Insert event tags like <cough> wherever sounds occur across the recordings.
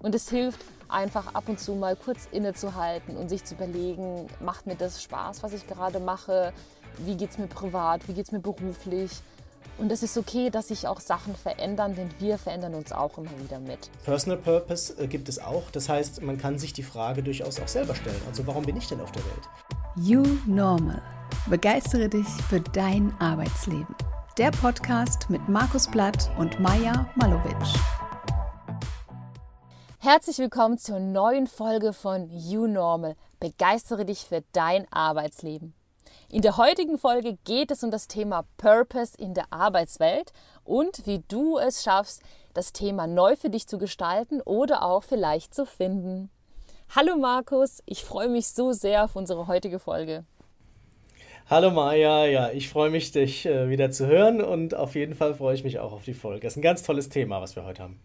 Und es hilft einfach ab und zu mal kurz innezuhalten und sich zu überlegen, macht mir das Spaß, was ich gerade mache? Wie geht es mir privat? Wie geht es mir beruflich? Und es ist okay, dass sich auch Sachen verändern, denn wir verändern uns auch immer wieder mit. Personal Purpose äh, gibt es auch. Das heißt, man kann sich die Frage durchaus auch selber stellen. Also warum bin ich denn auf der Welt? You Normal. Begeistere dich für dein Arbeitsleben. Der Podcast mit Markus Blatt und Maja Malovic. Herzlich willkommen zur neuen Folge von You Normal. Begeistere dich für dein Arbeitsleben. In der heutigen Folge geht es um das Thema Purpose in der Arbeitswelt und wie du es schaffst, das Thema neu für dich zu gestalten oder auch vielleicht zu finden. Hallo Markus, ich freue mich so sehr auf unsere heutige Folge. Hallo Maja, ja, ich freue mich, dich äh, wieder zu hören und auf jeden Fall freue ich mich auch auf die Folge. Das ist ein ganz tolles Thema, was wir heute haben.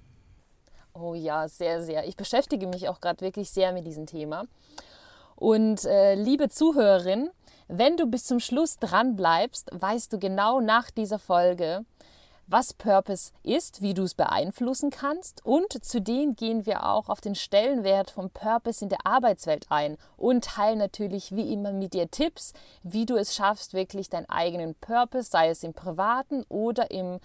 Oh ja, sehr, sehr. Ich beschäftige mich auch gerade wirklich sehr mit diesem Thema. Und äh, liebe Zuhörerin, wenn du bis zum Schluss dran bleibst, weißt du genau nach dieser Folge, was Purpose ist, wie du es beeinflussen kannst und zudem gehen wir auch auf den Stellenwert von Purpose in der Arbeitswelt ein und teilen natürlich wie immer mit dir Tipps, wie du es schaffst, wirklich deinen eigenen Purpose, sei es im privaten oder im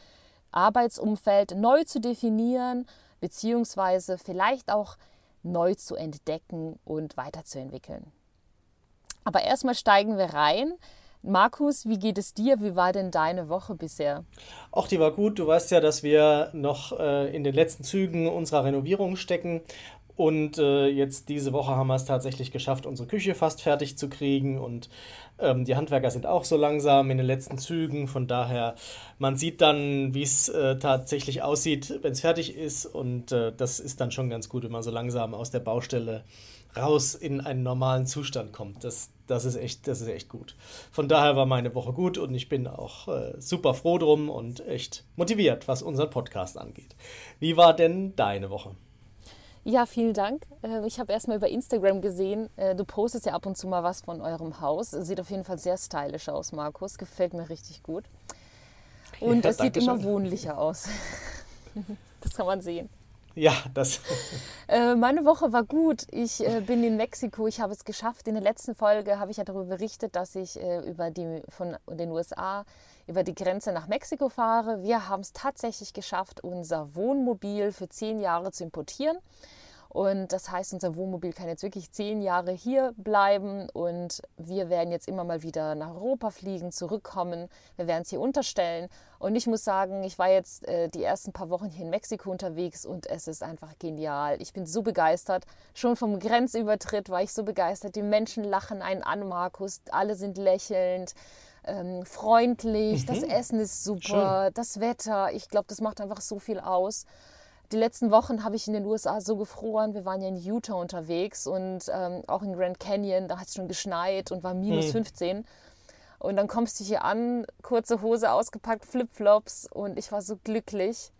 Arbeitsumfeld, neu zu definieren, beziehungsweise vielleicht auch neu zu entdecken und weiterzuentwickeln. Aber erstmal steigen wir rein. Markus, wie geht es dir? Wie war denn deine Woche bisher? Ach, die war gut. Du weißt ja, dass wir noch äh, in den letzten Zügen unserer Renovierung stecken. Und äh, jetzt diese Woche haben wir es tatsächlich geschafft, unsere Küche fast fertig zu kriegen. Und ähm, die Handwerker sind auch so langsam in den letzten Zügen. Von daher, man sieht dann, wie es äh, tatsächlich aussieht, wenn es fertig ist. Und äh, das ist dann schon ganz gut, wenn man so langsam aus der Baustelle raus in einen normalen Zustand kommt. Das, das, ist, echt, das ist echt gut. Von daher war meine Woche gut und ich bin auch äh, super froh drum und echt motiviert, was unseren Podcast angeht. Wie war denn deine Woche? Ja, vielen Dank. Äh, ich habe erstmal über Instagram gesehen, äh, du postest ja ab und zu mal was von eurem Haus. Sieht auf jeden Fall sehr stylisch aus, Markus. Gefällt mir richtig gut. Und ja, es sieht immer wohnlicher aus. <laughs> das kann man sehen. Ja, das. <laughs> Äh, meine Woche war gut. Ich äh, bin in Mexiko. Ich habe es geschafft. In der letzten Folge habe ich ja darüber berichtet, dass ich über die, von den USA über die Grenze nach Mexiko fahre. Wir haben es tatsächlich geschafft, unser Wohnmobil für zehn Jahre zu importieren. Und das heißt, unser Wohnmobil kann jetzt wirklich zehn Jahre hier bleiben und wir werden jetzt immer mal wieder nach Europa fliegen, zurückkommen. Wir werden es hier unterstellen. Und ich muss sagen, ich war jetzt äh, die ersten paar Wochen hier in Mexiko unterwegs und es ist einfach genial. Ich bin so begeistert. Schon vom Grenzübertritt war ich so begeistert. Die Menschen lachen einen an, Markus. Alle sind lächelnd. Ähm, freundlich, mhm. das Essen ist super, Schön. das Wetter, ich glaube, das macht einfach so viel aus die letzten Wochen habe ich in den USA so gefroren. Wir waren ja in Utah unterwegs und ähm, auch in Grand Canyon, da hat es schon geschneit und war minus hm. 15. Und dann kommst du hier an, kurze Hose ausgepackt, Flipflops und ich war so glücklich.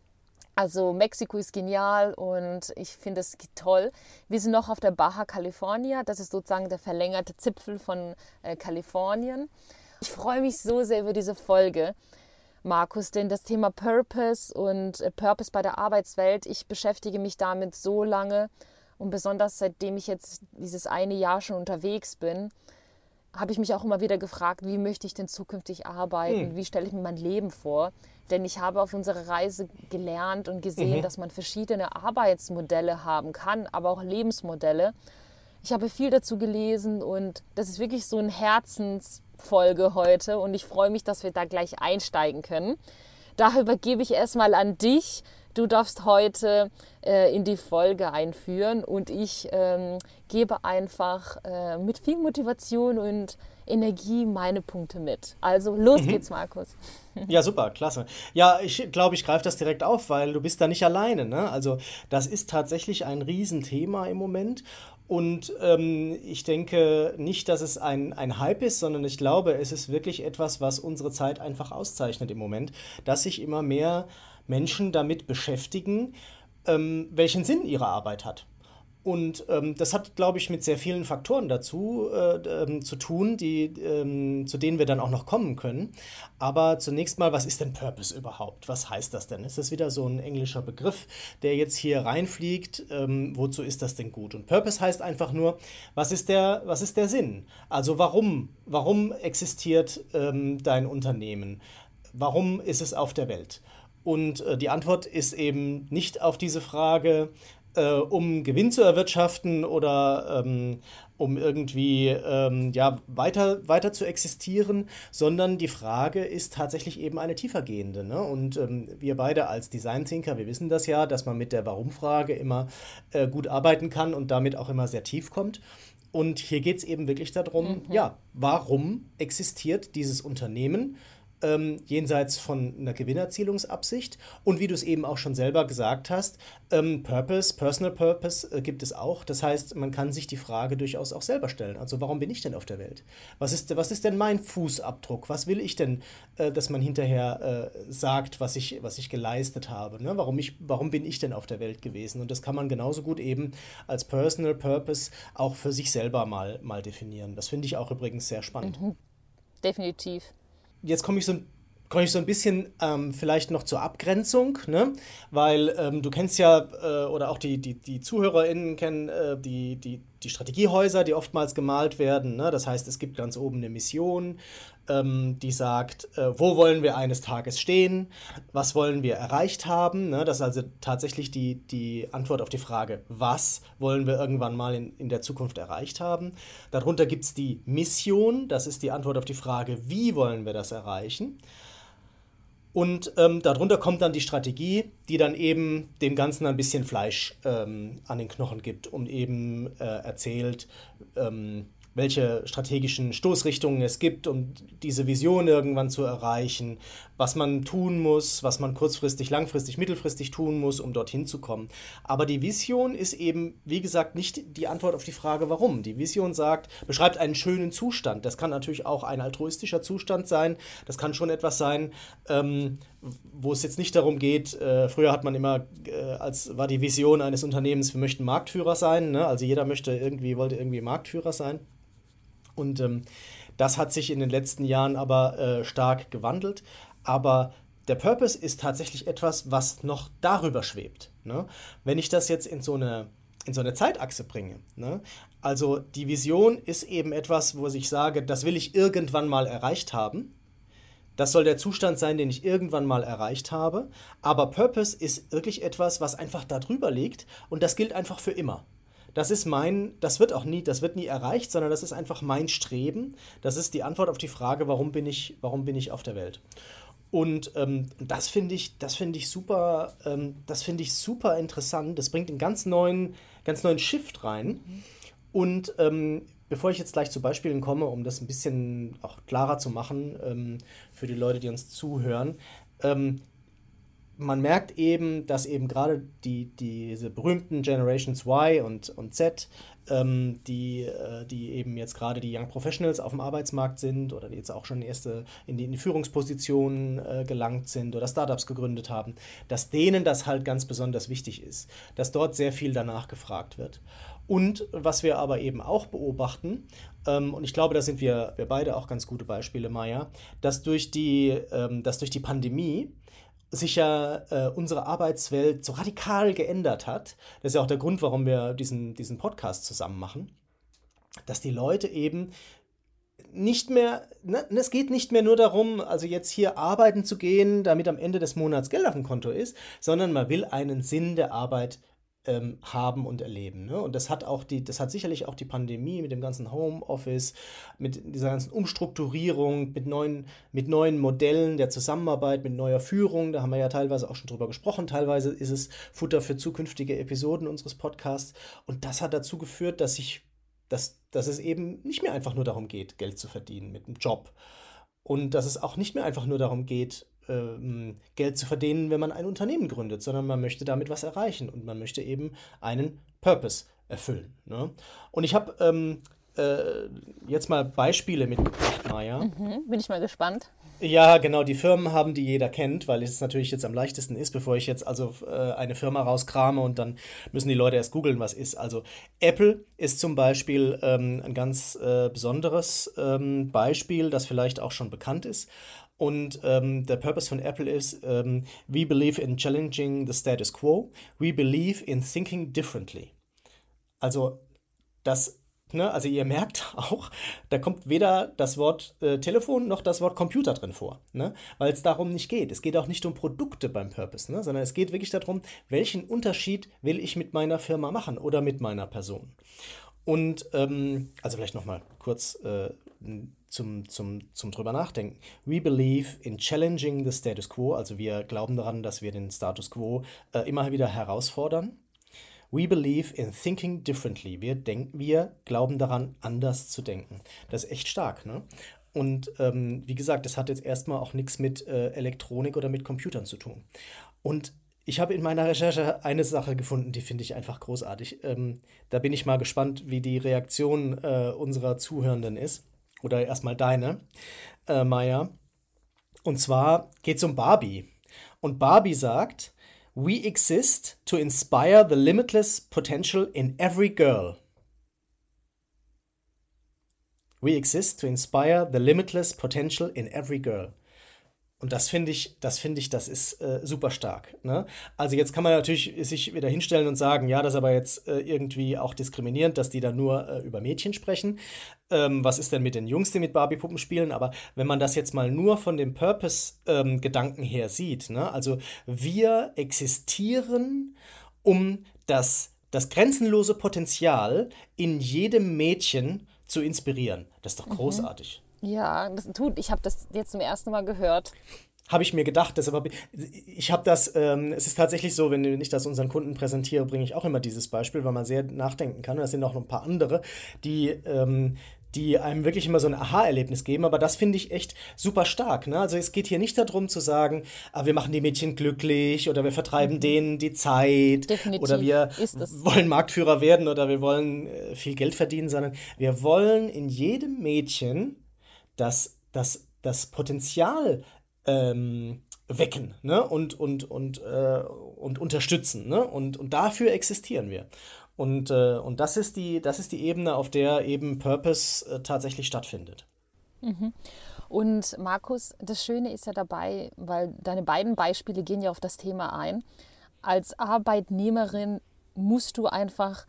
Also Mexiko ist genial und ich finde es toll. Wir sind noch auf der Baja California. Das ist sozusagen der verlängerte Zipfel von äh, Kalifornien. Ich freue mich so sehr über diese Folge. Markus, denn das Thema Purpose und äh, Purpose bei der Arbeitswelt, ich beschäftige mich damit so lange und besonders seitdem ich jetzt dieses eine Jahr schon unterwegs bin, habe ich mich auch immer wieder gefragt, wie möchte ich denn zukünftig arbeiten, hm. wie stelle ich mir mein Leben vor. Denn ich habe auf unserer Reise gelernt und gesehen, mhm. dass man verschiedene Arbeitsmodelle haben kann, aber auch Lebensmodelle. Ich habe viel dazu gelesen und das ist wirklich so ein Herzens Folge heute und ich freue mich, dass wir da gleich einsteigen können. Daher übergebe ich erstmal an dich. Du darfst heute äh, in die Folge einführen und ich ähm, gebe einfach äh, mit viel Motivation und Energie meine Punkte mit. Also los mhm. geht's, Markus. <laughs> Ja, super, klasse. Ja, ich glaube, ich greife das direkt auf, weil du bist da nicht alleine. Ne? Also das ist tatsächlich ein Riesenthema im Moment und ähm, ich denke nicht, dass es ein, ein Hype ist, sondern ich glaube, es ist wirklich etwas, was unsere Zeit einfach auszeichnet im Moment, dass sich immer mehr Menschen damit beschäftigen, ähm, welchen Sinn ihre Arbeit hat. Und ähm, das hat, glaube ich, mit sehr vielen Faktoren dazu äh, ähm, zu tun, die, ähm, zu denen wir dann auch noch kommen können. Aber zunächst mal, was ist denn Purpose überhaupt? Was heißt das denn? Ist das wieder so ein englischer Begriff, der jetzt hier reinfliegt? Ähm, wozu ist das denn gut? Und Purpose heißt einfach nur, was ist der, was ist der Sinn? Also warum, warum existiert ähm, dein Unternehmen? Warum ist es auf der Welt? Und äh, die Antwort ist eben nicht auf diese Frage, äh, um Gewinn zu erwirtschaften oder ähm, um irgendwie ähm, ja, weiter, weiter zu existieren, sondern die Frage ist tatsächlich eben eine tiefergehende. Ne? Und ähm, wir beide als Design-Thinker, wir wissen das ja, dass man mit der Warum-Frage immer äh, gut arbeiten kann und damit auch immer sehr tief kommt. Und hier geht es eben wirklich darum, mhm. ja, warum existiert dieses Unternehmen? Ähm, jenseits von einer Gewinnerzielungsabsicht. Und wie du es eben auch schon selber gesagt hast, ähm, Purpose, Personal Purpose äh, gibt es auch. Das heißt, man kann sich die Frage durchaus auch selber stellen. Also warum bin ich denn auf der Welt? Was ist, was ist denn mein Fußabdruck? Was will ich denn, äh, dass man hinterher äh, sagt, was ich, was ich geleistet habe? Ne? Warum, ich, warum bin ich denn auf der Welt gewesen? Und das kann man genauso gut eben als Personal Purpose auch für sich selber mal, mal definieren. Das finde ich auch übrigens sehr spannend. Mhm. Definitiv jetzt komme ich so komme ich so ein bisschen ähm, vielleicht noch zur Abgrenzung, ne? weil ähm, du kennst ja, äh, oder auch die, die, die ZuhörerInnen kennen äh, die, die, die Strategiehäuser, die oftmals gemalt werden. Ne? Das heißt, es gibt ganz oben eine Mission, ähm, die sagt, äh, wo wollen wir eines Tages stehen, was wollen wir erreicht haben. Ne? Das ist also tatsächlich die, die Antwort auf die Frage, was wollen wir irgendwann mal in, in der Zukunft erreicht haben. Darunter gibt es die Mission, das ist die Antwort auf die Frage, wie wollen wir das erreichen. Und ähm, darunter kommt dann die Strategie, die dann eben dem Ganzen ein bisschen Fleisch ähm, an den Knochen gibt und eben äh, erzählt, ähm, welche strategischen Stoßrichtungen es gibt, um diese Vision irgendwann zu erreichen, was man tun muss, was man kurzfristig, langfristig, mittelfristig tun muss, um dorthin zu kommen. Aber die Vision ist eben, wie gesagt, nicht die Antwort auf die Frage, warum. Die Vision sagt, beschreibt einen schönen Zustand. Das kann natürlich auch ein altruistischer Zustand sein. Das kann schon etwas sein, ähm, wo es jetzt nicht darum geht, äh, früher hat man immer, äh, als war die Vision eines Unternehmens, wir möchten Marktführer sein. Ne? Also jeder möchte irgendwie, wollte irgendwie Marktführer sein. Und ähm, das hat sich in den letzten Jahren aber äh, stark gewandelt. Aber der Purpose ist tatsächlich etwas, was noch darüber schwebt. Ne? Wenn ich das jetzt in so eine, in so eine Zeitachse bringe, ne? also die Vision ist eben etwas, wo ich sage, das will ich irgendwann mal erreicht haben. Das soll der Zustand sein, den ich irgendwann mal erreicht habe. Aber Purpose ist wirklich etwas, was einfach darüber liegt und das gilt einfach für immer das ist mein, das wird auch nie, das wird nie erreicht, sondern das ist einfach mein Streben. Das ist die Antwort auf die Frage, warum bin ich, warum bin ich auf der Welt? Und ähm, das finde ich, das finde ich super, ähm, das finde ich super interessant. Das bringt einen ganz neuen, ganz neuen Shift rein. Und ähm, bevor ich jetzt gleich zu Beispielen komme, um das ein bisschen auch klarer zu machen ähm, für die Leute, die uns zuhören, ähm, man merkt eben, dass eben gerade die, diese berühmten Generations Y und, und Z, ähm, die, äh, die eben jetzt gerade die Young Professionals auf dem Arbeitsmarkt sind oder die jetzt auch schon erste in die, in die Führungspositionen äh, gelangt sind oder Startups gegründet haben, dass denen das halt ganz besonders wichtig ist, dass dort sehr viel danach gefragt wird. Und was wir aber eben auch beobachten, ähm, und ich glaube, da sind wir, wir beide auch ganz gute Beispiele, Maya, dass durch die, ähm, dass durch die Pandemie sich ja äh, unsere Arbeitswelt so radikal geändert hat. Das ist ja auch der Grund, warum wir diesen, diesen Podcast zusammen machen. Dass die Leute eben nicht mehr, ne, es geht nicht mehr nur darum, also jetzt hier arbeiten zu gehen, damit am Ende des Monats Geld auf dem Konto ist, sondern man will einen Sinn der Arbeit ähm, haben und erleben. Ne? Und das hat auch die, das hat sicherlich auch die Pandemie mit dem ganzen Homeoffice, mit dieser ganzen Umstrukturierung, mit neuen, mit neuen Modellen der Zusammenarbeit, mit neuer Führung, da haben wir ja teilweise auch schon drüber gesprochen, teilweise ist es Futter für zukünftige Episoden unseres Podcasts. Und das hat dazu geführt, dass ich, dass, dass es eben nicht mehr einfach nur darum geht, Geld zu verdienen mit einem Job. Und dass es auch nicht mehr einfach nur darum geht, ähm, Geld zu verdienen, wenn man ein Unternehmen gründet, sondern man möchte damit was erreichen und man möchte eben einen Purpose erfüllen. Ne? Und ich habe ähm, äh, jetzt mal Beispiele mitgebracht, Maja. Mhm, bin ich mal gespannt. Ja, genau, die Firmen haben, die jeder kennt, weil es natürlich jetzt am leichtesten ist, bevor ich jetzt also äh, eine Firma rauskrame und dann müssen die Leute erst googeln, was ist. Also Apple ist zum Beispiel ähm, ein ganz äh, besonderes ähm, Beispiel, das vielleicht auch schon bekannt ist. Und ähm, der Purpose von Apple ist, ähm, we believe in challenging the status quo, we believe in thinking differently. Also das Ne, also ihr <laughs> merkt auch, da kommt weder das Wort äh, Telefon noch das Wort Computer drin vor, ne? weil es darum nicht geht. Es geht auch nicht um Produkte beim Purpose, ne? sondern es geht wirklich darum, welchen Unterschied will ich mit meiner Firma machen oder mit meiner Person. Und ähm, also vielleicht nochmal kurz äh, zum, zum, zum drüber nachdenken. We believe in challenging the status quo, also wir glauben daran, dass wir den Status quo äh, immer wieder herausfordern We believe in thinking differently. Wir, denken, wir glauben daran, anders zu denken. Das ist echt stark, ne? Und ähm, wie gesagt, das hat jetzt erstmal auch nichts mit äh, Elektronik oder mit Computern zu tun. Und ich habe in meiner Recherche eine Sache gefunden, die finde ich einfach großartig. Ähm, da bin ich mal gespannt, wie die Reaktion äh, unserer Zuhörenden ist. Oder erstmal deine, äh, Maya. Und zwar geht es um Barbie. Und Barbie sagt, We exist to inspire the limitless potential in every girl. We exist to inspire the limitless potential in every girl. Und das finde ich, das finde ich, das ist äh, super stark. Ne? Also jetzt kann man natürlich sich wieder hinstellen und sagen, ja, das ist aber jetzt äh, irgendwie auch diskriminierend, dass die da nur äh, über Mädchen sprechen. Ähm, was ist denn mit den Jungs, die mit Barbie-Puppen spielen? Aber wenn man das jetzt mal nur von dem Purpose-Gedanken ähm, her sieht, ne? also wir existieren, um das, das grenzenlose Potenzial in jedem Mädchen zu inspirieren. Das ist doch mhm. großartig. Mhm. Ja, das tut. Ich habe das jetzt zum ersten Mal gehört. Habe ich mir gedacht, deshalb ich habe das, ähm, es ist tatsächlich so, wenn ich das unseren Kunden präsentiere, bringe ich auch immer dieses Beispiel, weil man sehr nachdenken kann. Und es sind auch noch ein paar andere, die, ähm, die einem wirklich immer so ein Aha-Erlebnis geben. Aber das finde ich echt super stark. Ne? Also es geht hier nicht darum zu sagen, ah, wir machen die Mädchen glücklich oder wir vertreiben mhm. denen die Zeit Definitiv oder wir wollen Marktführer werden oder wir wollen äh, viel Geld verdienen, sondern wir wollen in jedem Mädchen das, das, das Potenzial ähm, wecken ne? und, und, und, äh, und unterstützen. Ne? Und, und dafür existieren wir. Und, äh, und das, ist die, das ist die Ebene, auf der eben Purpose äh, tatsächlich stattfindet. Mhm. Und Markus, das Schöne ist ja dabei, weil deine beiden Beispiele gehen ja auf das Thema ein. Als Arbeitnehmerin musst du einfach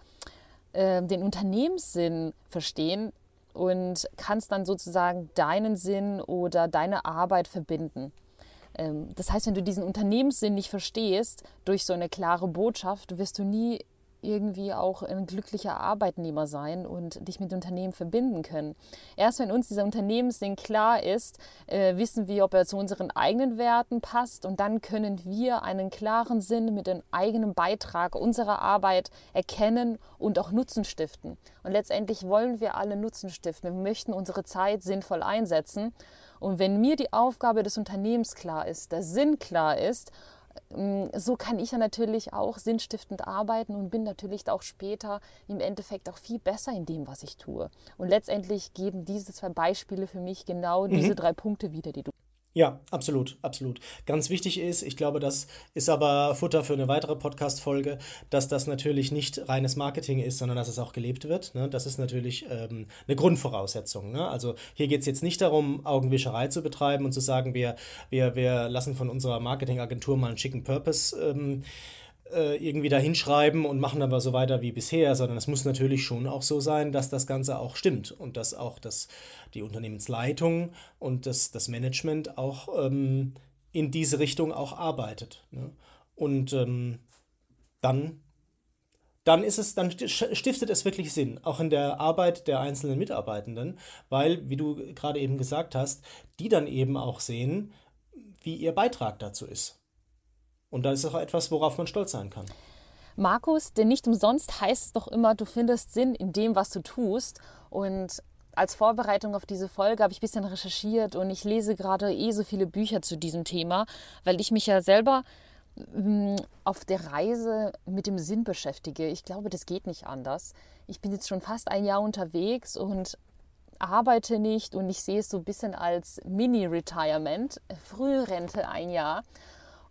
äh, den Unternehmenssinn verstehen, und kannst dann sozusagen deinen Sinn oder deine Arbeit verbinden. Ähm, das heißt, wenn du diesen Unternehmenssinn nicht verstehst, durch so eine klare Botschaft, wirst du nie irgendwie auch ein glücklicher Arbeitnehmer sein und dich mit Unternehmen verbinden können. Erst wenn uns dieser Unternehmenssinn klar ist, äh, wissen wir, ob er zu unseren eigenen Werten passt und dann können wir einen klaren Sinn mit dem eigenen Beitrag unserer Arbeit erkennen und auch Nutzen stiften. Und letztendlich wollen wir alle Nutzen stiften. Wir möchten unsere Zeit sinnvoll einsetzen. Und wenn mir die Aufgabe des Unternehmens klar ist, der Sinn klar ist so kann ich ja natürlich auch sinnstiftend arbeiten und bin natürlich auch später im Endeffekt auch viel besser in dem, was ich tue. Und letztendlich geben diese zwei Beispiele für mich genau mhm. diese drei Punkte wieder, die du ja, absolut, absolut. Ganz wichtig ist, ich glaube, das ist aber Futter für eine weitere Podcast-Folge, dass das natürlich nicht reines Marketing ist, sondern dass es auch gelebt wird. Ne? Das ist natürlich ähm, eine Grundvoraussetzung. Ne? Also hier geht es jetzt nicht darum, Augenwischerei zu betreiben und zu sagen, wir, wir, wir lassen von unserer Marketingagentur mal einen schicken Purpose. Ähm, äh, irgendwie da hinschreiben und machen aber so weiter wie bisher, sondern es muss natürlich schon auch so sein, dass das Ganze auch stimmt und dass auch das, die Unternehmensleitung und das, das Management auch ähm, in diese Richtung auch arbeitet. Ne? Und ähm, dann, dann ist es, dann stiftet es wirklich Sinn, auch in der Arbeit der einzelnen Mitarbeitenden, weil, wie du gerade eben gesagt hast, die dann eben auch sehen, wie ihr Beitrag dazu ist. Und das ist auch etwas, worauf man stolz sein kann. Markus, denn nicht umsonst heißt es doch immer, du findest Sinn in dem, was du tust. Und als Vorbereitung auf diese Folge habe ich ein bisschen recherchiert und ich lese gerade eh so viele Bücher zu diesem Thema, weil ich mich ja selber mm, auf der Reise mit dem Sinn beschäftige. Ich glaube, das geht nicht anders. Ich bin jetzt schon fast ein Jahr unterwegs und arbeite nicht und ich sehe es so ein bisschen als Mini-Retirement, Frührente ein Jahr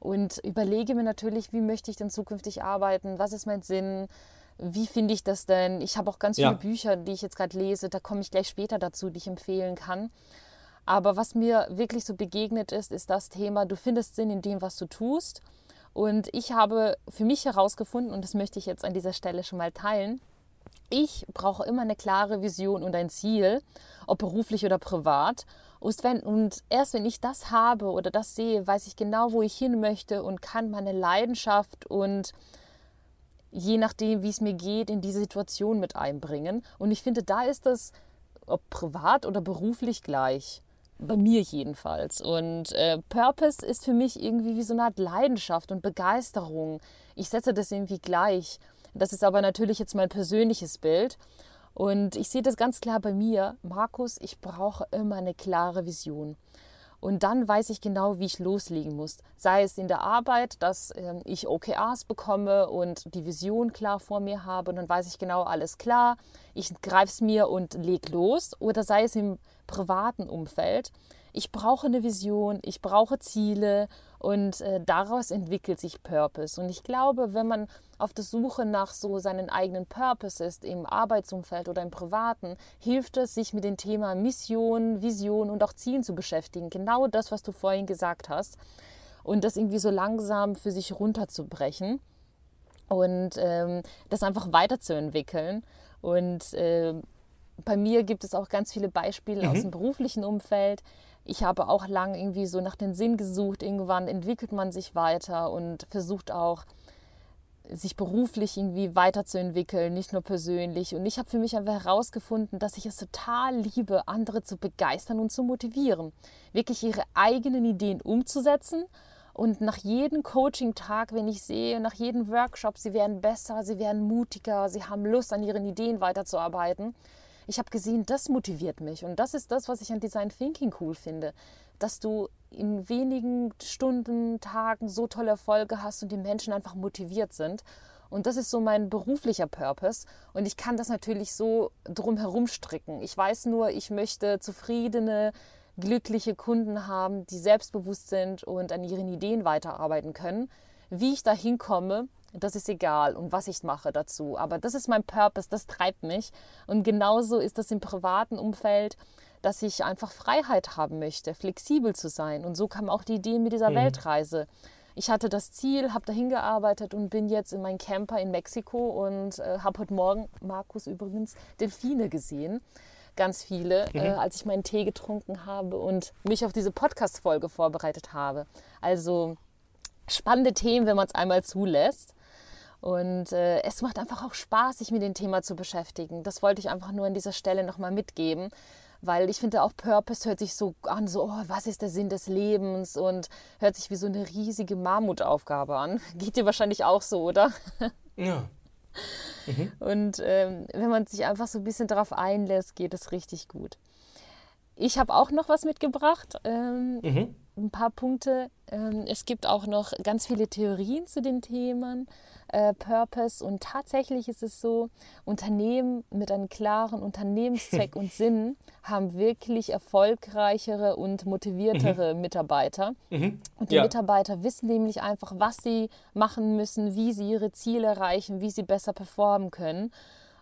und überlege mir natürlich, wie möchte ich denn zukünftig arbeiten, was ist mein Sinn, wie finde ich das denn? Ich habe auch ganz viele ja. Bücher, die ich jetzt gerade lese, da komme ich gleich später dazu, die ich empfehlen kann. Aber was mir wirklich so begegnet ist, ist das Thema, du findest Sinn in dem, was du tust. Und ich habe für mich herausgefunden, und das möchte ich jetzt an dieser Stelle schon mal teilen, ich brauche immer eine klare Vision und ein Ziel, ob beruflich oder privat. Und, wenn, und erst wenn ich das habe oder das sehe, weiß ich genau, wo ich hin möchte und kann meine Leidenschaft und je nachdem, wie es mir geht, in diese Situation mit einbringen. Und ich finde, da ist das, ob privat oder beruflich gleich. Bei mir jedenfalls. Und äh, Purpose ist für mich irgendwie wie so eine Art Leidenschaft und Begeisterung. Ich setze das irgendwie gleich. Das ist aber natürlich jetzt mein persönliches Bild. Und ich sehe das ganz klar bei mir. Markus, ich brauche immer eine klare Vision. Und dann weiß ich genau, wie ich loslegen muss. Sei es in der Arbeit, dass äh, ich OKRs bekomme und die Vision klar vor mir habe. Und dann weiß ich genau, alles klar, ich greife es mir und leg los. Oder sei es im privaten Umfeld. Ich brauche eine Vision, ich brauche Ziele und äh, daraus entwickelt sich Purpose. Und ich glaube, wenn man auf der Suche nach so seinen eigenen Purpose ist, im Arbeitsumfeld oder im Privaten, hilft es, sich mit dem Thema Mission, Vision und auch Zielen zu beschäftigen. Genau das, was du vorhin gesagt hast. Und das irgendwie so langsam für sich runterzubrechen und ähm, das einfach weiterzuentwickeln. Und äh, bei mir gibt es auch ganz viele Beispiele mhm. aus dem beruflichen Umfeld ich habe auch lang irgendwie so nach dem Sinn gesucht. Irgendwann entwickelt man sich weiter und versucht auch, sich beruflich irgendwie weiterzuentwickeln, nicht nur persönlich. Und ich habe für mich einfach herausgefunden, dass ich es total liebe, andere zu begeistern und zu motivieren, wirklich ihre eigenen Ideen umzusetzen. Und nach jedem Coaching-Tag, wenn ich sehe, nach jedem Workshop, sie werden besser, sie werden mutiger, sie haben Lust, an ihren Ideen weiterzuarbeiten, ich habe gesehen, das motiviert mich. Und das ist das, was ich an Design Thinking cool finde. Dass du in wenigen Stunden, Tagen so tolle Erfolge hast und die Menschen einfach motiviert sind. Und das ist so mein beruflicher Purpose. Und ich kann das natürlich so drumherum stricken. Ich weiß nur, ich möchte zufriedene, glückliche Kunden haben, die selbstbewusst sind und an ihren Ideen weiterarbeiten können. Wie ich da hinkomme, das ist egal und was ich mache dazu. Aber das ist mein Purpose, das treibt mich. Und genauso ist das im privaten Umfeld, dass ich einfach Freiheit haben möchte, flexibel zu sein. Und so kam auch die Idee mit dieser mhm. Weltreise. Ich hatte das Ziel, habe dahin gearbeitet und bin jetzt in meinem Camper in Mexiko und äh, habe heute Morgen, Markus übrigens, Delfine gesehen. Ganz viele, mhm. äh, als ich meinen Tee getrunken habe und mich auf diese Podcast-Folge vorbereitet habe. Also spannende Themen, wenn man es einmal zulässt. Und äh, es macht einfach auch Spaß, sich mit dem Thema zu beschäftigen. Das wollte ich einfach nur an dieser Stelle nochmal mitgeben, weil ich finde auch Purpose hört sich so an, so, oh, was ist der Sinn des Lebens und hört sich wie so eine riesige Mammutaufgabe an. <laughs> Geht dir wahrscheinlich auch so, oder? Ja. Mhm. <laughs> Und ähm, wenn man sich einfach so ein bisschen darauf einlässt, geht es richtig gut. Ich habe auch noch was mitgebracht. Ähm, mhm. Ein paar Punkte. Ähm, es gibt auch noch ganz viele Theorien zu den Themen äh, Purpose. Und tatsächlich ist es so, Unternehmen mit einem klaren Unternehmenszweck <laughs> und Sinn haben wirklich erfolgreichere und motiviertere mhm. Mitarbeiter. Mhm. Und die ja. Mitarbeiter wissen nämlich einfach, was sie machen müssen, wie sie ihre Ziele erreichen, wie sie besser performen können.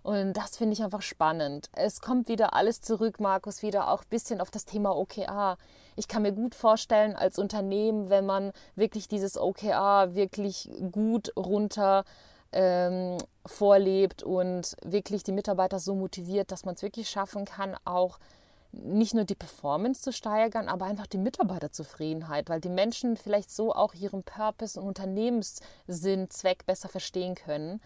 Und das finde ich einfach spannend. Es kommt wieder alles zurück, Markus, wieder auch ein bisschen auf das Thema OKR. Ich kann mir gut vorstellen, als Unternehmen, wenn man wirklich dieses OKR wirklich gut runter ähm, vorlebt und wirklich die Mitarbeiter so motiviert, dass man es wirklich schaffen kann, auch nicht nur die Performance zu steigern, aber einfach die Mitarbeiterzufriedenheit, weil die Menschen vielleicht so auch ihren Purpose und Unternehmenssinn, Zweck besser verstehen können.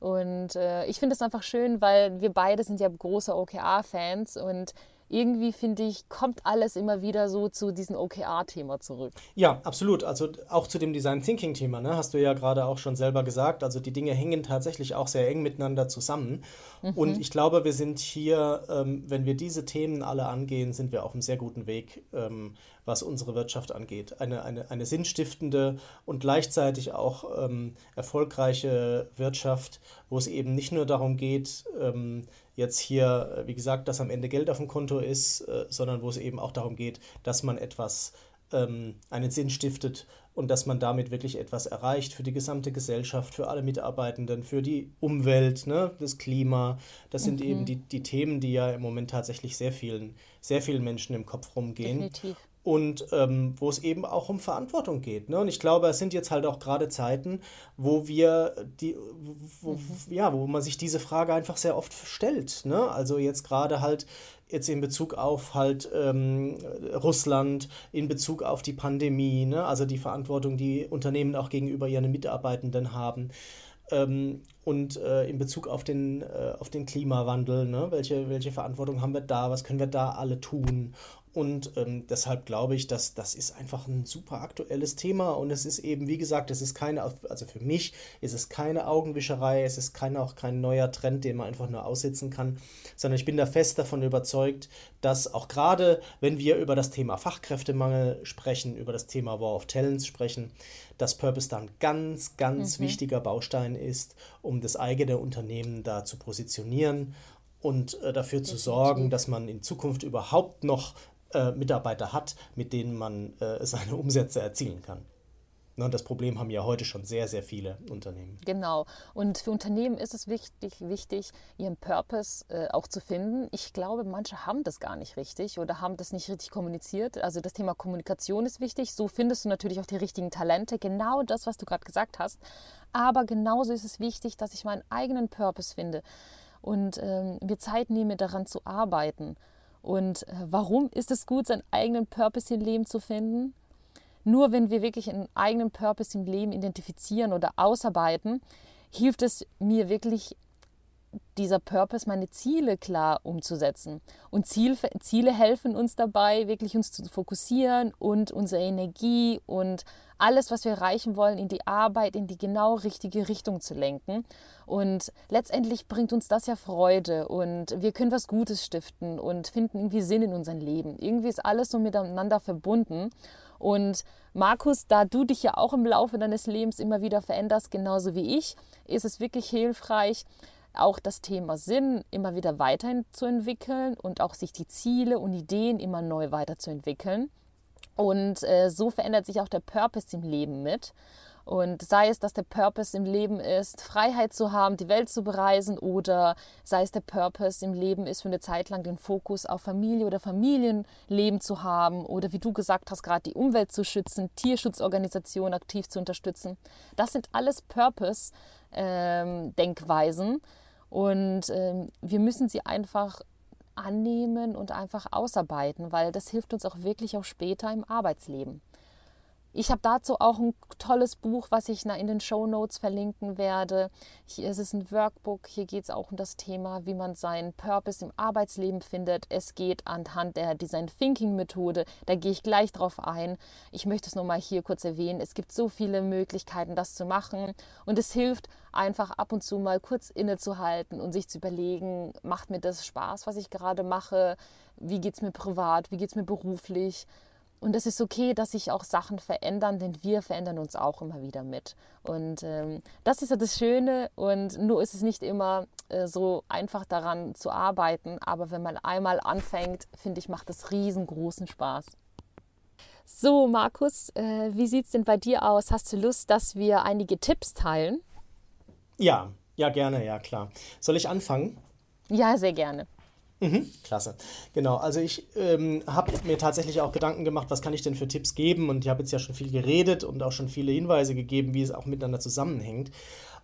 Und äh, ich finde es einfach schön, weil wir beide sind ja große OKR-Fans und irgendwie finde ich, kommt alles immer wieder so zu diesem OKR-Thema zurück. Ja, absolut. Also auch zu dem Design Thinking-Thema, ne? hast du ja gerade auch schon selber gesagt. Also die Dinge hängen tatsächlich auch sehr eng miteinander zusammen. Mhm. Und ich glaube, wir sind hier, ähm, wenn wir diese Themen alle angehen, sind wir auf einem sehr guten Weg, ähm, was unsere Wirtschaft angeht. Eine, eine, eine sinnstiftende und gleichzeitig auch ähm, erfolgreiche Wirtschaft, wo es eben nicht nur darum geht, ähm, jetzt hier, wie gesagt, dass am Ende Geld auf dem Konto ist, äh, sondern wo es eben auch darum geht, dass man etwas, ähm, einen Sinn stiftet und dass man damit wirklich etwas erreicht für die gesamte Gesellschaft, für alle Mitarbeitenden, für die Umwelt, ne, das Klima. Das sind mhm. eben die, die Themen, die ja im Moment tatsächlich sehr vielen, sehr vielen Menschen im Kopf rumgehen. Definitiv und ähm, wo es eben auch um Verantwortung geht. Ne? Und ich glaube, es sind jetzt halt auch gerade Zeiten, wo wir die, wo, mhm. ja, wo man sich diese Frage einfach sehr oft stellt. Ne? Also jetzt gerade halt jetzt in Bezug auf halt ähm, Russland, in Bezug auf die Pandemie, ne? also die Verantwortung, die Unternehmen auch gegenüber ihren Mitarbeitenden haben. Ähm, und äh, in Bezug auf den, äh, auf den Klimawandel, ne? welche, welche Verantwortung haben wir da, was können wir da alle tun? Und ähm, deshalb glaube ich, dass das ist einfach ein super aktuelles Thema und es ist eben, wie gesagt, es ist keine, also für mich ist es keine Augenwischerei, es ist kein, auch kein neuer Trend, den man einfach nur aussitzen kann, sondern ich bin da fest davon überzeugt, dass auch gerade, wenn wir über das Thema Fachkräftemangel sprechen, über das Thema War of Talents sprechen, dass Purpose da ein ganz, ganz mhm. wichtiger Baustein ist, um das eigene Unternehmen da zu positionieren und äh, dafür Definitiv. zu sorgen, dass man in Zukunft überhaupt noch äh, Mitarbeiter hat, mit denen man äh, <laughs> seine Umsätze erzielen kann. Ne, und das Problem haben ja heute schon sehr, sehr viele Unternehmen. Genau. Und für Unternehmen ist es wichtig, wichtig ihren Purpose äh, auch zu finden. Ich glaube, manche haben das gar nicht richtig oder haben das nicht richtig kommuniziert. Also das Thema Kommunikation ist wichtig. So findest du natürlich auch die richtigen Talente. Genau das, was du gerade gesagt hast. Aber genauso ist es wichtig, dass ich meinen eigenen Purpose finde und ähm, mir Zeit nehme, daran zu arbeiten. Und äh, warum ist es gut, seinen eigenen Purpose im Leben zu finden? Nur wenn wir wirklich einen eigenen Purpose im Leben identifizieren oder ausarbeiten, hilft es mir wirklich, dieser Purpose, meine Ziele klar umzusetzen. Und Ziel, Ziele helfen uns dabei, wirklich uns zu fokussieren und unsere Energie und alles, was wir erreichen wollen, in die Arbeit, in die genau richtige Richtung zu lenken. Und letztendlich bringt uns das ja Freude und wir können was Gutes stiften und finden irgendwie Sinn in unserem Leben. Irgendwie ist alles so miteinander verbunden. Und Markus, da du dich ja auch im Laufe deines Lebens immer wieder veränderst, genauso wie ich, ist es wirklich hilfreich, auch das Thema Sinn immer wieder weiterzuentwickeln und auch sich die Ziele und Ideen immer neu weiterzuentwickeln. Und äh, so verändert sich auch der Purpose im Leben mit. Und sei es, dass der Purpose im Leben ist, Freiheit zu haben, die Welt zu bereisen, oder sei es der Purpose im Leben ist, für eine Zeit lang den Fokus auf Familie oder Familienleben zu haben, oder wie du gesagt hast, gerade die Umwelt zu schützen, Tierschutzorganisationen aktiv zu unterstützen. Das sind alles Purpose-Denkweisen. Ähm, und ähm, wir müssen sie einfach annehmen und einfach ausarbeiten, weil das hilft uns auch wirklich auch später im Arbeitsleben. Ich habe dazu auch ein tolles Buch, was ich in den Show Notes verlinken werde. Hier ist es ein Workbook. Hier geht es auch um das Thema, wie man seinen Purpose im Arbeitsleben findet. Es geht anhand der Design Thinking Methode. Da gehe ich gleich drauf ein. Ich möchte es nur mal hier kurz erwähnen. Es gibt so viele Möglichkeiten, das zu machen. Und es hilft einfach ab und zu mal kurz innezuhalten und sich zu überlegen, macht mir das Spaß, was ich gerade mache? Wie geht es mir privat? Wie geht es mir beruflich? Und es ist okay, dass sich auch Sachen verändern, denn wir verändern uns auch immer wieder mit. Und ähm, das ist ja das Schöne. Und nur ist es nicht immer äh, so einfach daran zu arbeiten. Aber wenn man einmal anfängt, finde ich, macht das riesengroßen Spaß. So, Markus, äh, wie sieht es denn bei dir aus? Hast du Lust, dass wir einige Tipps teilen? Ja, ja, gerne, ja, klar. Soll ich anfangen? Ja, sehr gerne. Mhm, klasse. Genau, also ich ähm, habe mir tatsächlich auch Gedanken gemacht, was kann ich denn für Tipps geben und ich habe jetzt ja schon viel geredet und auch schon viele Hinweise gegeben, wie es auch miteinander zusammenhängt.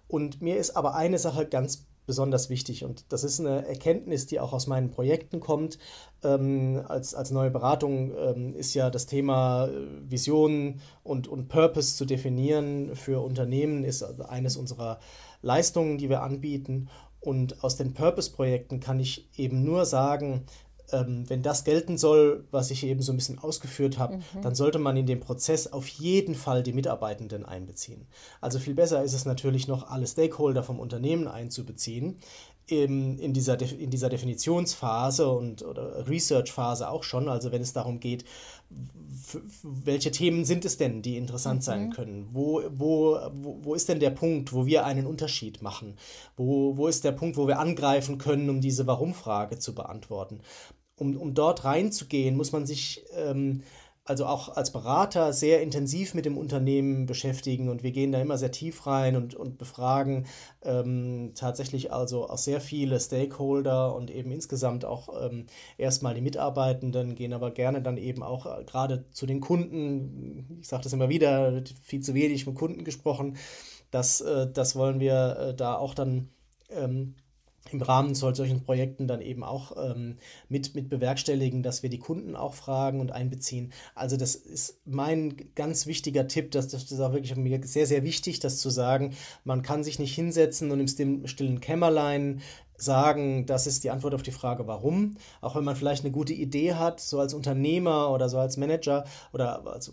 Und mir ist aber eine Sache ganz besonders wichtig und das ist eine Erkenntnis, die auch aus meinen Projekten kommt. Ähm, als, als neue Beratung ähm, ist ja das Thema äh, Vision und, und Purpose zu definieren für Unternehmen, ist also eines unserer Leistungen, die wir anbieten. Und aus den Purpose-Projekten kann ich eben nur sagen, ähm, wenn das gelten soll, was ich eben so ein bisschen ausgeführt habe, mhm. dann sollte man in den Prozess auf jeden Fall die Mitarbeitenden einbeziehen. Also viel besser ist es natürlich noch, alle Stakeholder vom Unternehmen einzubeziehen. In, in, dieser, in dieser Definitionsphase und oder Research-Phase auch schon, also wenn es darum geht, welche Themen sind es denn, die interessant mhm. sein können? Wo, wo, wo, wo ist denn der Punkt, wo wir einen Unterschied machen? Wo, wo ist der Punkt, wo wir angreifen können, um diese Warum-Frage zu beantworten? Um, um dort reinzugehen, muss man sich ähm, also auch als Berater sehr intensiv mit dem Unternehmen beschäftigen und wir gehen da immer sehr tief rein und, und befragen ähm, tatsächlich also auch sehr viele Stakeholder und eben insgesamt auch ähm, erstmal die Mitarbeitenden, gehen aber gerne dann eben auch äh, gerade zu den Kunden, ich sage das immer wieder, viel zu wenig mit Kunden gesprochen, das, äh, das wollen wir äh, da auch dann ähm, im Rahmen solchen Projekten dann eben auch ähm, mit, mit bewerkstelligen, dass wir die Kunden auch fragen und einbeziehen. Also das ist mein ganz wichtiger Tipp, dass das ist auch wirklich mir sehr, sehr wichtig, das zu sagen. Man kann sich nicht hinsetzen und im stillen Kämmerlein sagen, das ist die Antwort auf die Frage, warum. Auch wenn man vielleicht eine gute Idee hat, so als Unternehmer oder so als Manager oder als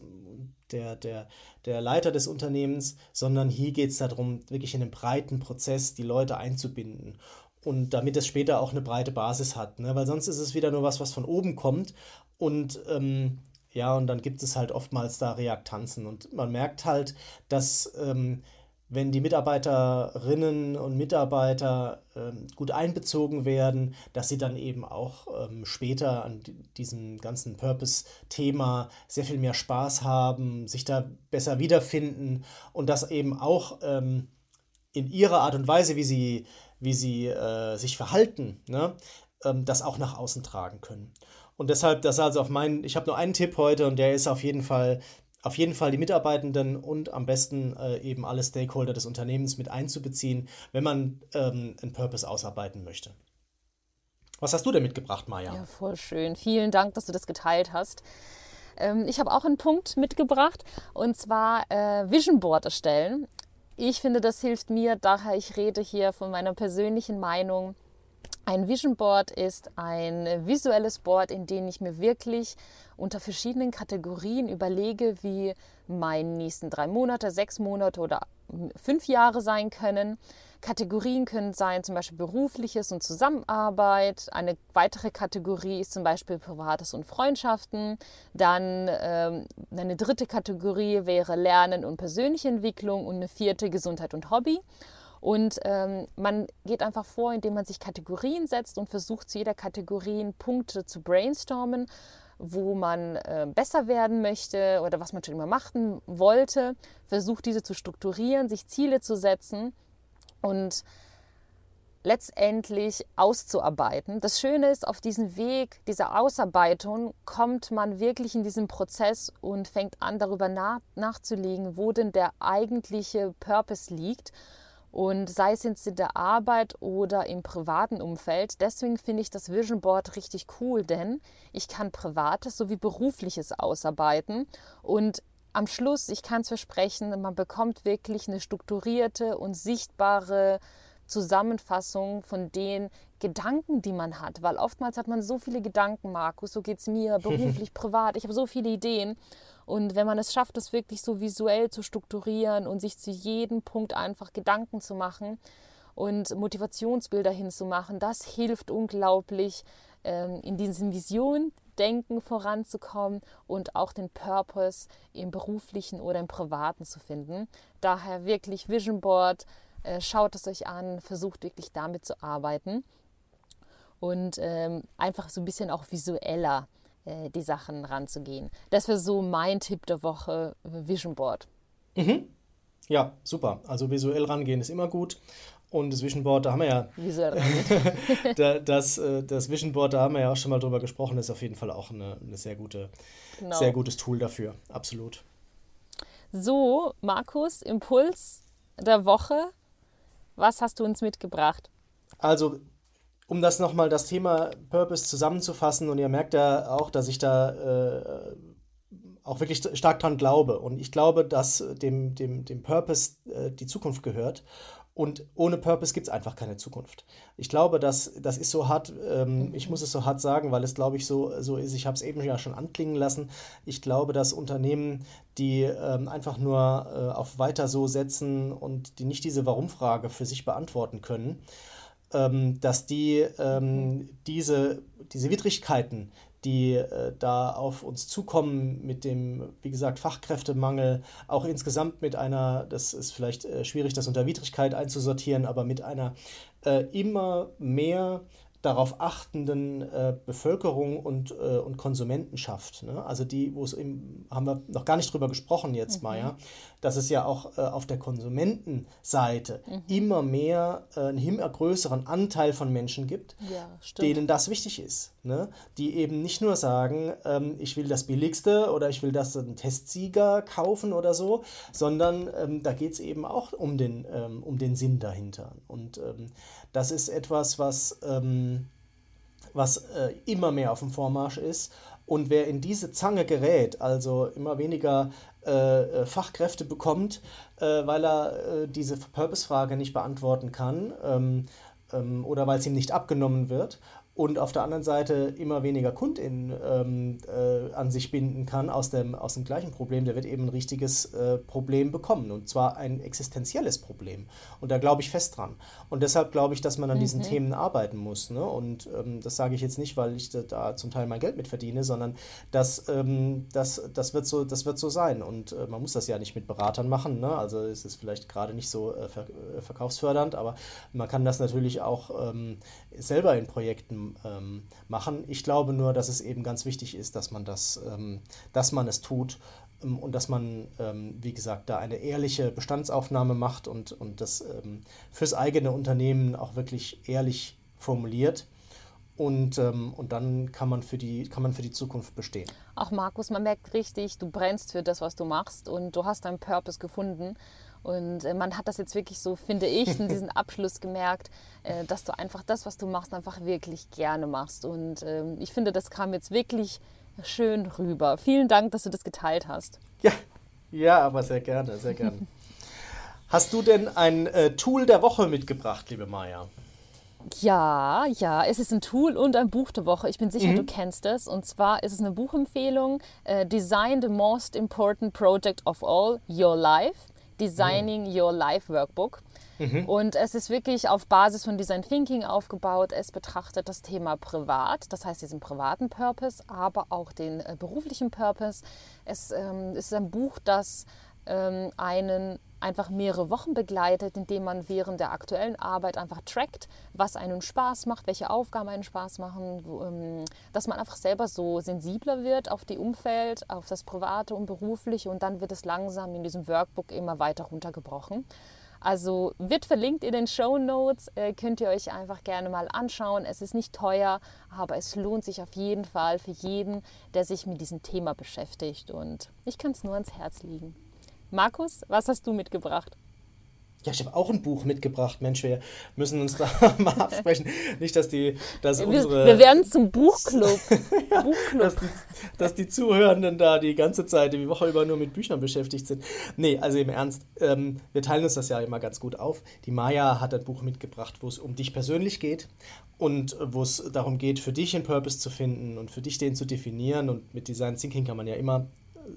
der, der, der Leiter des Unternehmens, sondern hier geht es darum, wirklich in einem breiten Prozess die Leute einzubinden und damit es später auch eine breite Basis hat. Ne? Weil sonst ist es wieder nur was, was von oben kommt und ähm, ja, und dann gibt es halt oftmals da Reaktanzen und man merkt halt, dass ähm, wenn die Mitarbeiterinnen und Mitarbeiter ähm, gut einbezogen werden, dass sie dann eben auch ähm, später an diesem ganzen Purpose-Thema sehr viel mehr Spaß haben, sich da besser wiederfinden und das eben auch ähm, in ihrer Art und Weise, wie sie wie sie äh, sich verhalten, ne, ähm, das auch nach außen tragen können. Und deshalb, das also auf meinen, ich habe nur einen Tipp heute und der ist auf jeden Fall, auf jeden Fall die Mitarbeitenden und am besten äh, eben alle Stakeholder des Unternehmens mit einzubeziehen, wenn man ähm, einen Purpose ausarbeiten möchte. Was hast du denn mitgebracht, Maja? Ja, voll schön. Vielen Dank, dass du das geteilt hast. Ähm, ich habe auch einen Punkt mitgebracht und zwar äh, Vision Board erstellen ich finde, das hilft mir, daher ich rede hier von meiner persönlichen Meinung. Ein Vision Board ist ein visuelles Board, in dem ich mir wirklich unter verschiedenen Kategorien überlege, wie meine nächsten drei Monate, sechs Monate oder fünf Jahre sein können. Kategorien können sein zum Beispiel berufliches und Zusammenarbeit. Eine weitere Kategorie ist zum Beispiel Privates und Freundschaften. Dann ähm, eine dritte Kategorie wäre Lernen und persönliche Entwicklung und eine vierte Gesundheit und Hobby. Und ähm, man geht einfach vor, indem man sich Kategorien setzt und versucht zu jeder Kategorie Punkte zu brainstormen, wo man äh, besser werden möchte oder was man schon immer machen wollte. Versucht diese zu strukturieren, sich Ziele zu setzen und letztendlich auszuarbeiten. Das Schöne ist, auf diesem Weg dieser Ausarbeitung kommt man wirklich in diesen Prozess und fängt an, darüber nach, nachzulegen, wo denn der eigentliche Purpose liegt. Und sei es jetzt in der Arbeit oder im privaten Umfeld. Deswegen finde ich das Vision Board richtig cool, denn ich kann privates sowie berufliches ausarbeiten. Und am Schluss, ich kann es versprechen, man bekommt wirklich eine strukturierte und sichtbare Zusammenfassung von den Gedanken, die man hat. Weil oftmals hat man so viele Gedanken, Markus, so geht es mir, <laughs> beruflich, privat, ich habe so viele Ideen. Und wenn man es schafft, das wirklich so visuell zu strukturieren und sich zu jedem Punkt einfach Gedanken zu machen und Motivationsbilder hinzumachen, das hilft unglaublich, ähm, in diesen Visionen, Denken voranzukommen und auch den Purpose im beruflichen oder im privaten zu finden. Daher wirklich Vision Board, äh, schaut es euch an, versucht wirklich damit zu arbeiten und ähm, einfach so ein bisschen auch visueller äh, die Sachen ranzugehen. Das wäre so mein Tipp der Woche, Vision Board. Mhm. Ja, super. Also visuell rangehen ist immer gut. Und das Vision Board, da haben wir ja. <laughs> Das, äh, das Vision Board, da haben wir ja auch schon mal drüber gesprochen, ist auf jeden Fall auch eine, eine sehr gute, genau. sehr gutes Tool dafür. Absolut. So, Markus, Impuls der Woche. Was hast du uns mitgebracht? Also, um das nochmal das Thema Purpose zusammenzufassen, und ihr merkt ja auch, dass ich da äh, auch wirklich stark dran glaube. Und ich glaube, dass dem, dem, dem Purpose äh, die Zukunft gehört. Und ohne Purpose gibt es einfach keine Zukunft. Ich glaube, dass das ist so hart, ähm, ich muss es so hart sagen, weil es, glaube ich, so, so ist. Ich habe es eben ja schon anklingen lassen. Ich glaube, dass Unternehmen, die ähm, einfach nur äh, auf weiter so setzen und die nicht diese Warum-Frage für sich beantworten können, ähm, dass die ähm, diese, diese Widrigkeiten, die äh, da auf uns zukommen mit dem, wie gesagt, Fachkräftemangel, auch insgesamt mit einer, das ist vielleicht äh, schwierig, das unter Widrigkeit einzusortieren, aber mit einer äh, immer mehr darauf achtenden äh, Bevölkerung und, äh, und Konsumentenschaft. Ne? Also die, wo es eben, haben wir noch gar nicht drüber gesprochen jetzt mhm. mal, ja, dass es ja auch äh, auf der Konsumentenseite mhm. immer mehr, äh, einen immer größeren Anteil von Menschen gibt, ja, denen das wichtig ist. Ne? Die eben nicht nur sagen, ähm, ich will das Billigste oder ich will das einen Testsieger kaufen oder so, sondern ähm, da geht es eben auch um den, ähm, um den Sinn dahinter. Und ähm, das ist etwas, was, ähm, was äh, immer mehr auf dem Vormarsch ist. Und wer in diese Zange gerät, also immer weniger äh, äh Fachkräfte bekommt, äh, weil er äh, diese Purpose-Frage nicht beantworten kann ähm, ähm, oder weil es ihm nicht abgenommen wird und auf der anderen Seite immer weniger KundInnen ähm, äh, an sich binden kann aus dem, aus dem gleichen Problem, der wird eben ein richtiges äh, Problem bekommen und zwar ein existenzielles Problem. Und da glaube ich fest dran. Und deshalb glaube ich, dass man an diesen mhm. Themen arbeiten muss. Ne? Und ähm, das sage ich jetzt nicht, weil ich da, zum Teil mein Geld mit verdiene, sondern das, ähm, das, das, wird, so, das wird so sein. Und äh, man muss das ja nicht mit Beratern machen. Ne? Also es ist vielleicht gerade nicht so äh, äh, verkaufsfördernd, aber man kann das natürlich auch ähm, selber in Projekten ähm, machen. Ich glaube nur, dass es eben ganz wichtig ist, dass man das, ähm, dass man es tut ähm, und dass man, ähm, wie gesagt, da eine ehrliche Bestandsaufnahme macht und, und das fürs eigene Unternehmen auch wirklich ehrlich formuliert. Und, ähm, und dann kann man, für die, kann man für die Zukunft bestehen. Auch Markus, man merkt richtig, du brennst für das, was du machst und du hast deinen Purpose gefunden. Und äh, man hat das jetzt wirklich so, finde ich, in diesem <laughs> Abschluss gemerkt, äh, dass du einfach das, was du machst, einfach wirklich gerne machst. Und ähm, ich finde, das kam jetzt wirklich schön rüber. Vielen Dank, dass du das geteilt hast. Ja, ja, aber sehr gerne, sehr gerne. <laughs> Hast du denn ein äh, Tool der Woche mitgebracht, liebe Maja? Ja, ja, es ist ein Tool und ein Buch der Woche. Ich bin sicher, mhm. du kennst es. Und zwar ist es eine Buchempfehlung: äh, Design the most important project of all, your life. Designing Your Life Workbook. Mhm. Und es ist wirklich auf Basis von Design Thinking aufgebaut. Es betrachtet das Thema privat, das heißt diesen privaten Purpose, aber auch den äh, beruflichen Purpose. Es ähm, ist ein Buch, das ähm, einen einfach mehrere Wochen begleitet, indem man während der aktuellen Arbeit einfach trackt, was einen Spaß macht, welche Aufgaben einen Spaß machen, ähm, dass man einfach selber so sensibler wird auf die Umfeld, auf das Private und Berufliche und dann wird es langsam in diesem Workbook immer weiter runtergebrochen. Also wird verlinkt in den Show Notes, äh, könnt ihr euch einfach gerne mal anschauen. Es ist nicht teuer, aber es lohnt sich auf jeden Fall für jeden, der sich mit diesem Thema beschäftigt und ich kann es nur ans Herz legen. Markus, was hast du mitgebracht? Ja, ich habe auch ein Buch mitgebracht. Mensch, wir müssen uns da <laughs> mal absprechen. Nicht, dass die, dass wir, unsere. Wir werden zum Buchclub. <laughs> ja, Buchclub. Dass die, dass die, Zuhörenden da die ganze Zeit, die Woche über nur mit Büchern beschäftigt sind. Nee, also im Ernst, ähm, wir teilen uns das ja immer ganz gut auf. Die Maya hat ein Buch mitgebracht, wo es um dich persönlich geht und wo es darum geht, für dich einen Purpose zu finden und für dich den zu definieren. Und mit Design Thinking kann man ja immer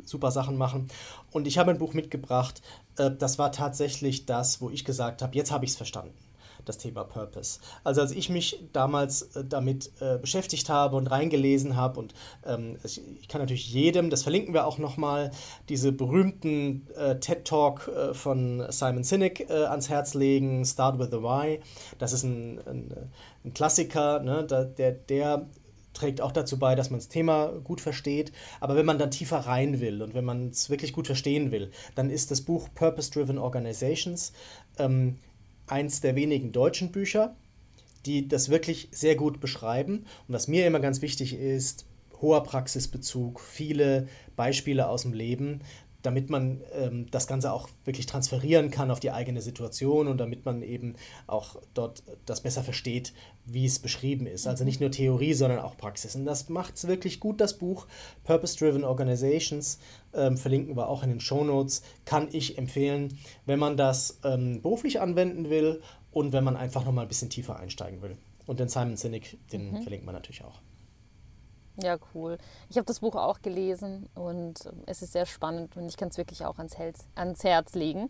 super Sachen machen. Und ich habe ein Buch mitgebracht, äh, das war tatsächlich das, wo ich gesagt habe, jetzt habe ich es verstanden das Thema Purpose. Also als ich mich damals äh, damit äh, beschäftigt habe und reingelesen habe und ähm, ich, kann natürlich jedem, das verlinken wir auch nochmal, diese berühmten TED Talk von Simon Sinek ans Herz legen, Start with the Why. Das ist ein, ein, ein Klassiker, ne, der, der trägt auch dazu bei, dass man das Thema gut versteht. Aber wenn man dann tiefer rein will und wenn man es wirklich gut verstehen will, dann ist das Buch Purpose Driven Organizations ähm, eins der wenigen deutschen Bücher, die das wirklich sehr gut beschreiben. Und was mir immer ganz wichtig ist, hoher Praxisbezug, viele Beispiele aus dem Leben, damit man ähm, das Ganze auch wirklich transferieren kann auf die eigene Situation und damit man eben auch dort das besser versteht, wie es beschrieben ist. Also nicht nur Theorie, sondern auch Praxis. Und das macht es wirklich gut, das Buch Purpose Driven Organizations, ähm, verlinken wir auch in den Show Notes, kann ich empfehlen, wenn man das ähm, beruflich anwenden will und wenn man einfach nochmal ein bisschen tiefer einsteigen will. Und den Simon Sinek, den mhm. verlinkt man natürlich auch. Ja, cool. Ich habe das Buch auch gelesen und ähm, es ist sehr spannend und ich kann es wirklich auch ans Herz, ans Herz legen.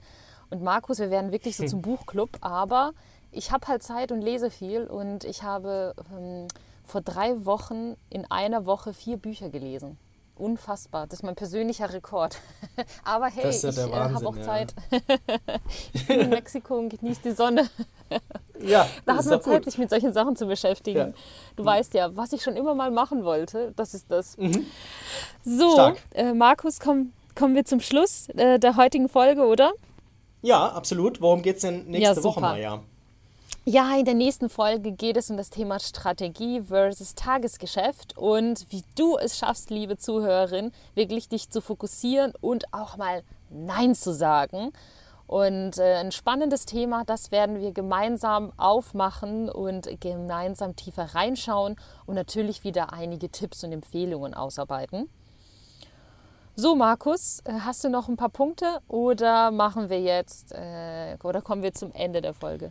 Und Markus, wir werden wirklich so <laughs> zum Buchclub, aber ich habe halt Zeit und lese viel und ich habe ähm, vor drei Wochen in einer Woche vier Bücher gelesen. Unfassbar, das ist mein persönlicher Rekord. <laughs> Aber hey, ja ich äh, habe auch ja. Zeit. <laughs> ich bin in Mexiko und genieße die Sonne. <laughs> ja, da hat man Zeit, gut. sich mit solchen Sachen zu beschäftigen. Ja. Du mhm. weißt ja, was ich schon immer mal machen wollte, das ist das. Mhm. So, äh, Markus, komm, kommen wir zum Schluss äh, der heutigen Folge, oder? Ja, absolut. Worum geht es denn nächste Woche, Maja? Ja, in der nächsten Folge geht es um das Thema Strategie versus Tagesgeschäft und wie du es schaffst, liebe Zuhörerin, wirklich dich zu fokussieren und auch mal Nein zu sagen. Und äh, ein spannendes Thema, das werden wir gemeinsam aufmachen und gemeinsam tiefer reinschauen und natürlich wieder einige Tipps und Empfehlungen ausarbeiten. So, Markus, äh, hast du noch ein paar Punkte oder machen wir jetzt äh, oder kommen wir zum Ende der Folge?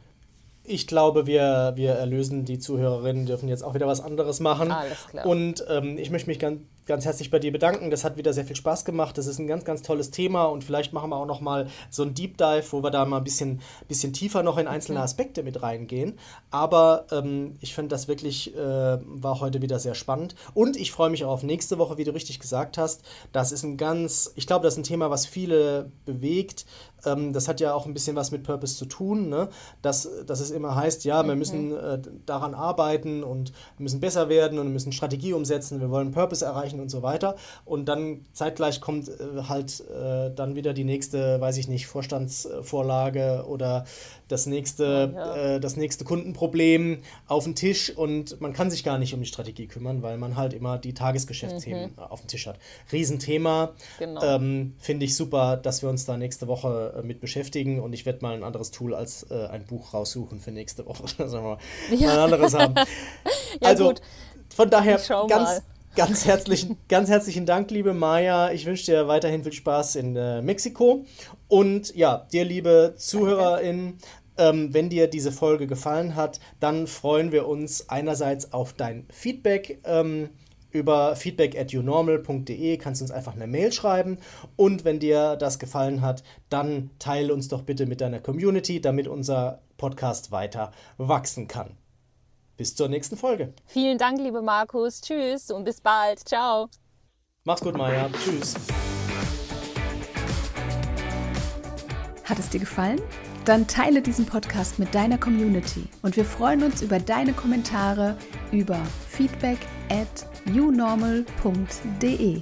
Ich glaube, wir, wir erlösen die Zuhörerinnen, dürfen jetzt auch wieder was anderes machen. Alles klar. Und ähm, ich möchte mich ganz, ganz herzlich bei dir bedanken. Das hat wieder sehr viel Spaß gemacht. Das ist ein ganz, ganz tolles Thema und vielleicht machen wir auch noch mal so ein Deep Dive, wo wir da mal ein bisschen, bisschen tiefer noch in einzelne mhm. Aspekte mit reingehen. Aber ähm, ich finde das wirklich, äh, war heute wieder sehr spannend. Und ich freue mich auch auf nächste Woche, wie du richtig gesagt hast. Das ist ein ganz, ich glaube, das ist ein Thema, was viele bewegt, ähm, das hat ja auch ein bisschen was mit Purpose zu tun, ne? dass, dass es immer heißt, ja, wir mhm. müssen äh, daran arbeiten und wir müssen besser werden und müssen Strategie umsetzen, wir wollen Purpose erreichen und so weiter. Und dann zeitgleich kommt äh, halt äh, dann wieder die nächste, weiß ich nicht, Vorstandsvorlage oder das nächste, ja. äh, das nächste Kundenproblem auf den Tisch und man kann sich gar nicht um die Strategie kümmern, weil man halt immer die Tagesgeschäftsthemen mhm. auf dem Tisch hat. Riesenthema. Genau. Ähm, Finde ich super, dass wir uns da nächste Woche äh, mit beschäftigen und ich werde mal ein anderes Tool als äh, ein Buch raussuchen für nächste Woche. <laughs> Sagen wir mal, ja. ein anderes haben. <laughs> ja, also gut. von daher ganz. Mal. Ganz herzlichen, <laughs> ganz herzlichen Dank, liebe Maya. Ich wünsche dir weiterhin viel Spaß in äh, Mexiko. Und ja, dir, liebe ZuhörerInnen, ähm, wenn dir diese Folge gefallen hat, dann freuen wir uns einerseits auf dein Feedback. Ähm, über feedback at unormal.de kannst du uns einfach eine Mail schreiben. Und wenn dir das gefallen hat, dann teile uns doch bitte mit deiner Community, damit unser Podcast weiter wachsen kann. Bis zur nächsten Folge. Vielen Dank, liebe Markus. Tschüss und bis bald. Ciao. Mach's gut, Maja. Tschüss. Hat es dir gefallen? Dann teile diesen Podcast mit deiner Community und wir freuen uns über deine Kommentare über feedback at unormal.de.